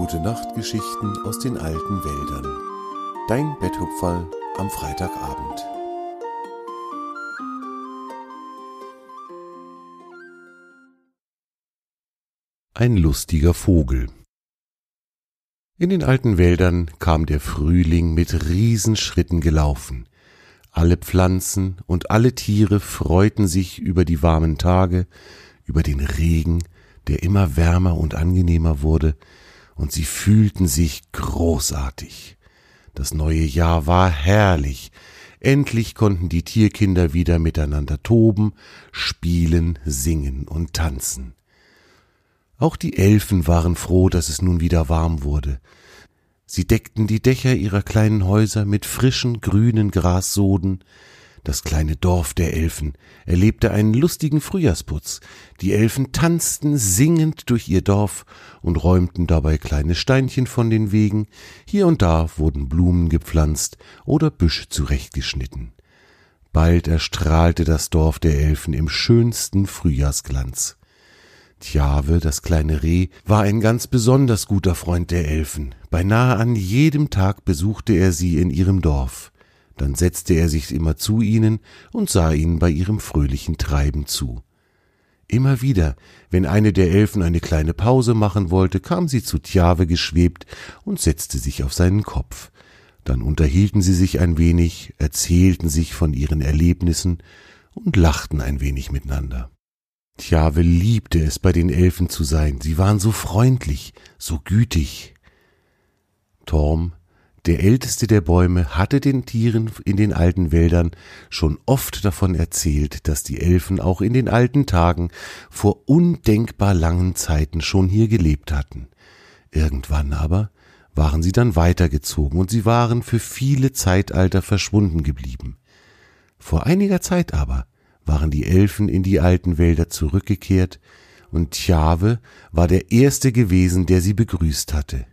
Gute Nachtgeschichten aus den alten Wäldern. Dein Betthupferl am Freitagabend. Ein lustiger Vogel. In den alten Wäldern kam der Frühling mit Riesenschritten gelaufen. Alle Pflanzen und alle Tiere freuten sich über die warmen Tage, über den Regen, der immer wärmer und angenehmer wurde, und sie fühlten sich großartig. Das neue Jahr war herrlich. Endlich konnten die Tierkinder wieder miteinander toben, spielen, singen und tanzen. Auch die Elfen waren froh, dass es nun wieder warm wurde. Sie deckten die Dächer ihrer kleinen Häuser mit frischen grünen Grassoden, das kleine Dorf der Elfen erlebte einen lustigen Frühjahrsputz. Die Elfen tanzten singend durch ihr Dorf und räumten dabei kleine Steinchen von den Wegen. Hier und da wurden Blumen gepflanzt oder Büsche zurechtgeschnitten. Bald erstrahlte das Dorf der Elfen im schönsten Frühjahrsglanz. Tjave, das kleine Reh, war ein ganz besonders guter Freund der Elfen. Beinahe an jedem Tag besuchte er sie in ihrem Dorf dann setzte er sich immer zu ihnen und sah ihnen bei ihrem fröhlichen Treiben zu. Immer wieder, wenn eine der Elfen eine kleine Pause machen wollte, kam sie zu Tjave geschwebt und setzte sich auf seinen Kopf. Dann unterhielten sie sich ein wenig, erzählten sich von ihren Erlebnissen und lachten ein wenig miteinander. Tjave liebte es, bei den Elfen zu sein, sie waren so freundlich, so gütig. Torm der älteste der Bäume hatte den Tieren in den alten Wäldern schon oft davon erzählt, dass die Elfen auch in den alten Tagen vor undenkbar langen Zeiten schon hier gelebt hatten. Irgendwann aber waren sie dann weitergezogen und sie waren für viele Zeitalter verschwunden geblieben. Vor einiger Zeit aber waren die Elfen in die alten Wälder zurückgekehrt, und Tjave war der erste gewesen, der sie begrüßt hatte.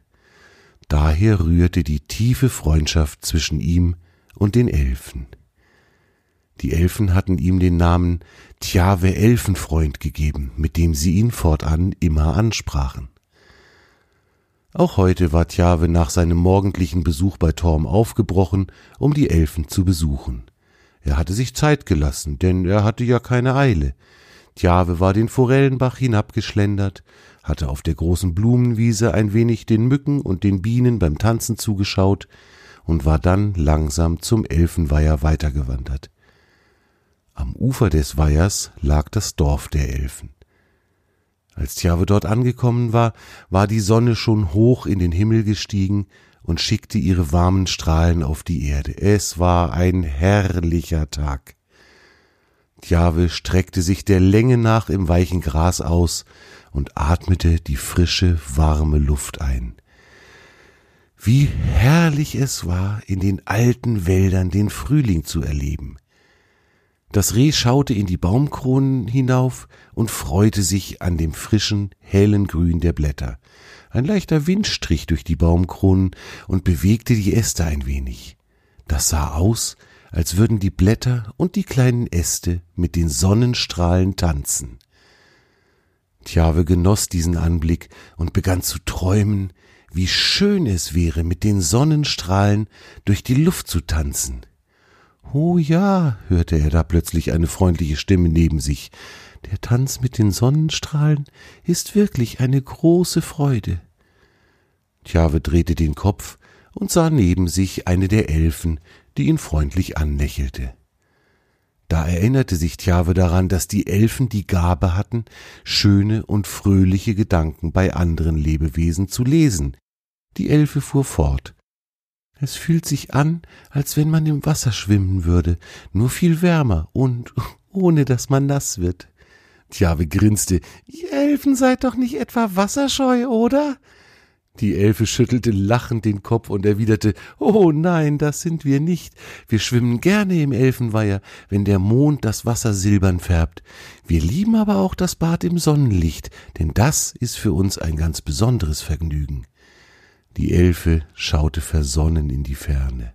Daher rührte die tiefe Freundschaft zwischen ihm und den Elfen. Die Elfen hatten ihm den Namen Tjave Elfenfreund gegeben, mit dem sie ihn fortan immer ansprachen. Auch heute war Tjave nach seinem morgendlichen Besuch bei Torm aufgebrochen, um die Elfen zu besuchen. Er hatte sich Zeit gelassen, denn er hatte ja keine Eile. Tjave war den Forellenbach hinabgeschlendert, hatte auf der großen Blumenwiese ein wenig den Mücken und den Bienen beim Tanzen zugeschaut und war dann langsam zum Elfenweiher weitergewandert. Am Ufer des Weihers lag das Dorf der Elfen. Als Tjave dort angekommen war, war die Sonne schon hoch in den Himmel gestiegen und schickte ihre warmen Strahlen auf die Erde. Es war ein herrlicher Tag. Tjave streckte sich der Länge nach im weichen Gras aus und atmete die frische, warme Luft ein. Wie herrlich es war, in den alten Wäldern den Frühling zu erleben. Das Reh schaute in die Baumkronen hinauf und freute sich an dem frischen, hellen Grün der Blätter. Ein leichter Wind strich durch die Baumkronen und bewegte die Äste ein wenig. Das sah aus, als würden die Blätter und die kleinen Äste mit den Sonnenstrahlen tanzen. Tjave genoss diesen Anblick und begann zu träumen, wie schön es wäre, mit den Sonnenstrahlen durch die Luft zu tanzen. Oh ja, hörte er da plötzlich eine freundliche Stimme neben sich. Der Tanz mit den Sonnenstrahlen ist wirklich eine große Freude. Tjave drehte den Kopf und sah neben sich eine der Elfen, die ihn freundlich anlächelte. Da erinnerte sich Tjave daran, dass die Elfen die Gabe hatten, schöne und fröhliche Gedanken bei anderen Lebewesen zu lesen. Die Elfe fuhr fort. Es fühlt sich an, als wenn man im Wasser schwimmen würde, nur viel wärmer und ohne dass man nass wird. Tjave grinste. Ihr Elfen seid doch nicht etwa wasserscheu, oder? Die Elfe schüttelte lachend den Kopf und erwiderte Oh nein, das sind wir nicht. Wir schwimmen gerne im Elfenweiher, wenn der Mond das Wasser silbern färbt. Wir lieben aber auch das Bad im Sonnenlicht, denn das ist für uns ein ganz besonderes Vergnügen. Die Elfe schaute versonnen in die Ferne.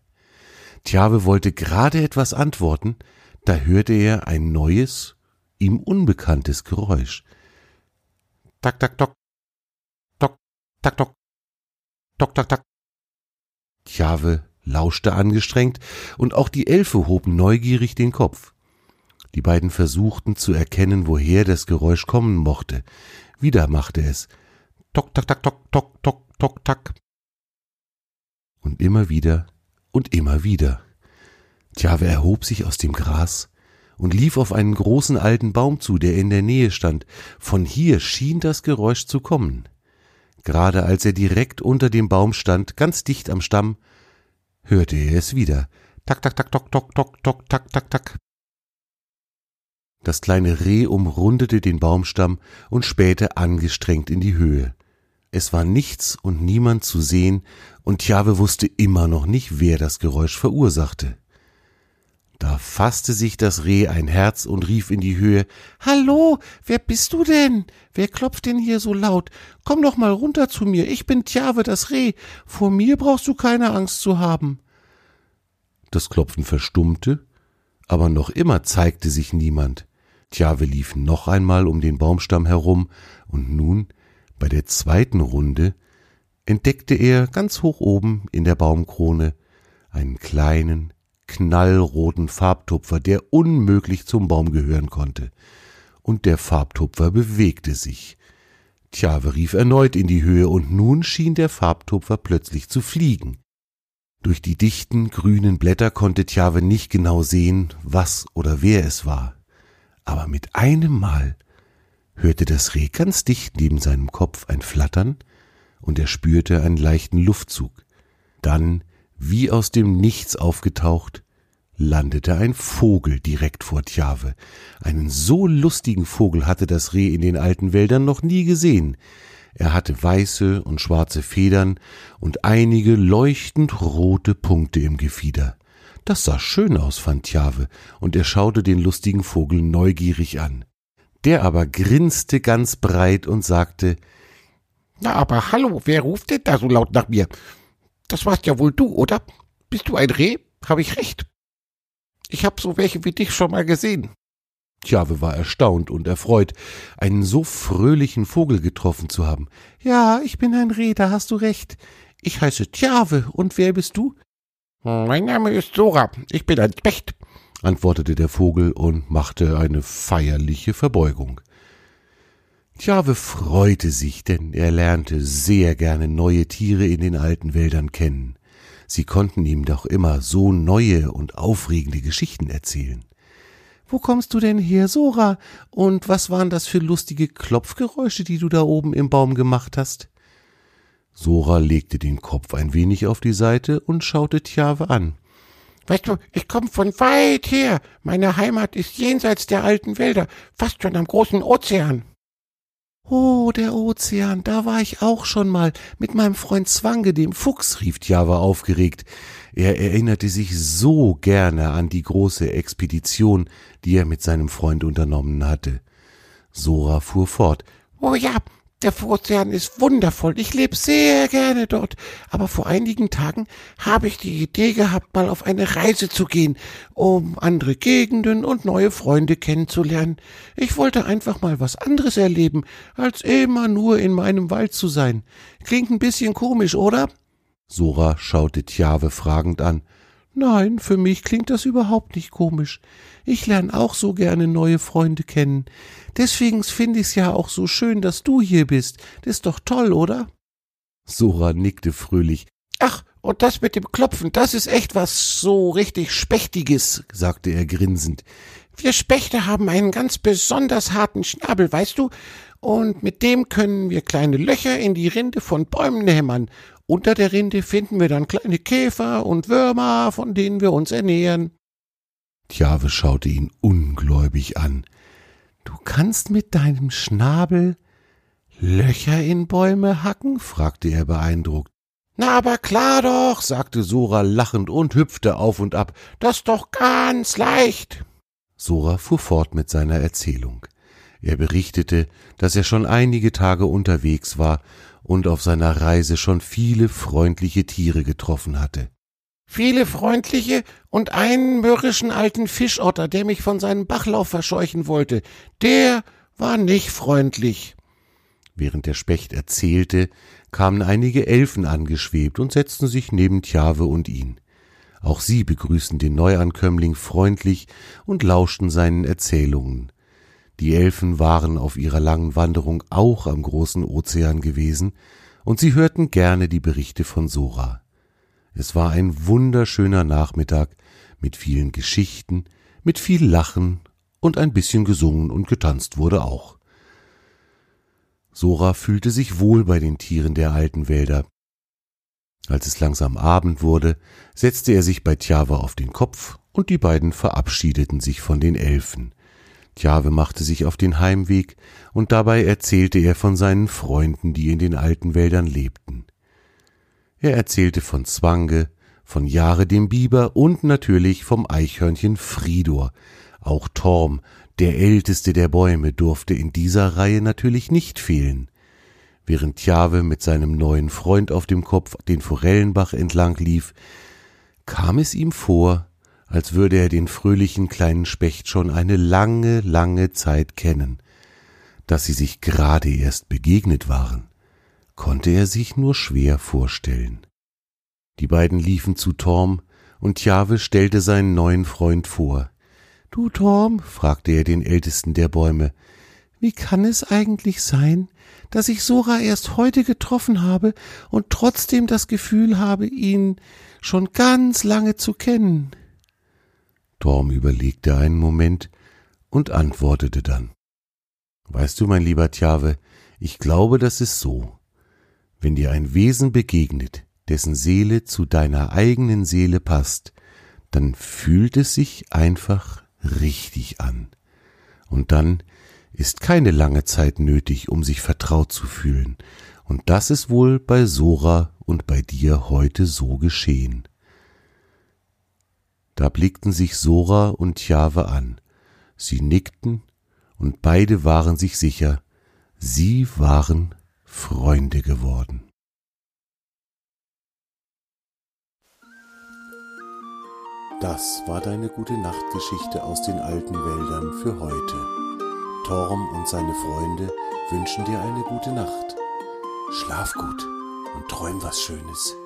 Tjave wollte gerade etwas antworten, da hörte er ein neues, ihm unbekanntes Geräusch. Tak, tak, tok, tok, tak, tok. Tok, tak, tak. Tjave lauschte angestrengt, und auch die Elfe hoben neugierig den Kopf. Die beiden versuchten zu erkennen, woher das Geräusch kommen mochte. Wieder machte es tok, tak, tak, tok, tok, tok, tok, tak. Und immer wieder und immer wieder. Tjave erhob sich aus dem Gras und lief auf einen großen alten Baum zu, der in der Nähe stand. Von hier schien das Geräusch zu kommen. Gerade als er direkt unter dem Baum stand, ganz dicht am Stamm, hörte er es wieder. Tak, tak, tak, tok, tok, tok, tok, tak, tak, tak. Das kleine Reh umrundete den Baumstamm und spähte angestrengt in die Höhe. Es war nichts und niemand zu sehen, und Tjave wusste immer noch nicht, wer das Geräusch verursachte. Da fasste sich das Reh ein Herz und rief in die Höhe Hallo, wer bist du denn? Wer klopft denn hier so laut? Komm doch mal runter zu mir, ich bin Tjave das Reh, vor mir brauchst du keine Angst zu haben. Das Klopfen verstummte, aber noch immer zeigte sich niemand. Tjave lief noch einmal um den Baumstamm herum, und nun, bei der zweiten Runde, entdeckte er ganz hoch oben in der Baumkrone einen kleinen, knallroten Farbtupfer, der unmöglich zum Baum gehören konnte. Und der Farbtupfer bewegte sich. Tjave rief erneut in die Höhe, und nun schien der Farbtupfer plötzlich zu fliegen. Durch die dichten grünen Blätter konnte Tjave nicht genau sehen, was oder wer es war. Aber mit einem Mal hörte das Reh ganz dicht neben seinem Kopf ein Flattern, und er spürte einen leichten Luftzug. Dann wie aus dem Nichts aufgetaucht, landete ein Vogel direkt vor Tjave. Einen so lustigen Vogel hatte das Reh in den alten Wäldern noch nie gesehen. Er hatte weiße und schwarze Federn und einige leuchtend rote Punkte im Gefieder. Das sah schön aus, fand Tjave, und er schaute den lustigen Vogel neugierig an. Der aber grinste ganz breit und sagte Na, aber hallo, wer ruft denn da so laut nach mir? Das warst ja wohl du, oder? Bist du ein Reh? Hab ich recht? Ich hab so welche wie dich schon mal gesehen. Tjave war erstaunt und erfreut, einen so fröhlichen Vogel getroffen zu haben. Ja, ich bin ein Reh, da hast du recht. Ich heiße Tjave, und wer bist du? Mein Name ist Sora, ich bin ein Specht, antwortete der Vogel und machte eine feierliche Verbeugung. Tjave freute sich, denn er lernte sehr gerne neue Tiere in den alten Wäldern kennen. Sie konnten ihm doch immer so neue und aufregende Geschichten erzählen. Wo kommst du denn her, Sora? Und was waren das für lustige Klopfgeräusche, die du da oben im Baum gemacht hast? Sora legte den Kopf ein wenig auf die Seite und schaute Tjave an. Weißt du, ich komme von weit her. Meine Heimat ist jenseits der alten Wälder, fast schon am großen Ozean. Oh, der Ozean, da war ich auch schon mal mit meinem Freund Zwange, dem Fuchs, rief Java aufgeregt. Er erinnerte sich so gerne an die große Expedition, die er mit seinem Freund unternommen hatte. Sora fuhr fort. Oh ja, der Ozean ist wundervoll. Ich lebe sehr gerne dort. Aber vor einigen Tagen habe ich die Idee gehabt, mal auf eine Reise zu gehen, um andere Gegenden und neue Freunde kennenzulernen. Ich wollte einfach mal was anderes erleben, als immer nur in meinem Wald zu sein. Klingt ein bisschen komisch, oder? Sora schaute Tjave fragend an. Nein, für mich klingt das überhaupt nicht komisch. Ich lerne auch so gerne neue Freunde kennen. Deswegen finde ich's ja auch so schön, dass du hier bist. Das ist doch toll, oder? Sora nickte fröhlich. Ach, und das mit dem Klopfen, das ist echt was so richtig Spechtiges, sagte er grinsend. Wir Spechte haben einen ganz besonders harten Schnabel, weißt du? Und mit dem können wir kleine Löcher in die Rinde von Bäumen hämmern. Unter der Rinde finden wir dann kleine Käfer und Würmer, von denen wir uns ernähren. Tjave schaute ihn ungläubig an. Du kannst mit deinem Schnabel Löcher in Bäume hacken? fragte er beeindruckt. Na, aber klar doch, sagte Sora lachend und hüpfte auf und ab. Das ist doch ganz leicht. Sora fuhr fort mit seiner Erzählung. Er berichtete, dass er schon einige Tage unterwegs war und auf seiner Reise schon viele freundliche Tiere getroffen hatte viele freundliche und einen mürrischen alten Fischotter, der mich von seinem Bachlauf verscheuchen wollte. Der war nicht freundlich. Während der Specht erzählte, kamen einige Elfen angeschwebt und setzten sich neben Tjave und ihn. Auch sie begrüßten den Neuankömmling freundlich und lauschten seinen Erzählungen. Die Elfen waren auf ihrer langen Wanderung auch am großen Ozean gewesen, und sie hörten gerne die Berichte von Sora. Es war ein wunderschöner Nachmittag mit vielen Geschichten, mit viel Lachen und ein bisschen gesungen und getanzt wurde auch. Sora fühlte sich wohl bei den Tieren der alten Wälder. Als es langsam Abend wurde, setzte er sich bei Tjave auf den Kopf und die beiden verabschiedeten sich von den Elfen. Tjave machte sich auf den Heimweg und dabei erzählte er von seinen Freunden, die in den alten Wäldern lebten. Er erzählte von Zwange, von Jahre dem Biber und natürlich vom Eichhörnchen Fridor. Auch Torm, der älteste der Bäume, durfte in dieser Reihe natürlich nicht fehlen. Während Tjave mit seinem neuen Freund auf dem Kopf den Forellenbach entlang lief, kam es ihm vor, als würde er den fröhlichen kleinen Specht schon eine lange, lange Zeit kennen. Dass sie sich gerade erst begegnet waren, konnte er sich nur schwer vorstellen. Die beiden liefen zu Torm, und Tjave stellte seinen neuen Freund vor. Du, Torm, fragte er den ältesten der Bäume, wie kann es eigentlich sein, dass ich Sora erst heute getroffen habe und trotzdem das Gefühl habe, ihn schon ganz lange zu kennen? Torm überlegte einen Moment und antwortete dann. Weißt du, mein lieber Tjave, ich glaube, das ist so. Wenn dir ein Wesen begegnet, dessen Seele zu deiner eigenen Seele passt, dann fühlt es sich einfach richtig an. Und dann ist keine lange Zeit nötig, um sich vertraut zu fühlen, und das ist wohl bei Sora und bei dir heute so geschehen. Da blickten sich Sora und Jahwe an, sie nickten, und beide waren sich sicher, sie waren Freunde geworden. Das war deine gute Nachtgeschichte aus den alten Wäldern für heute. Torm und seine Freunde wünschen dir eine gute Nacht. Schlaf gut und träum was Schönes.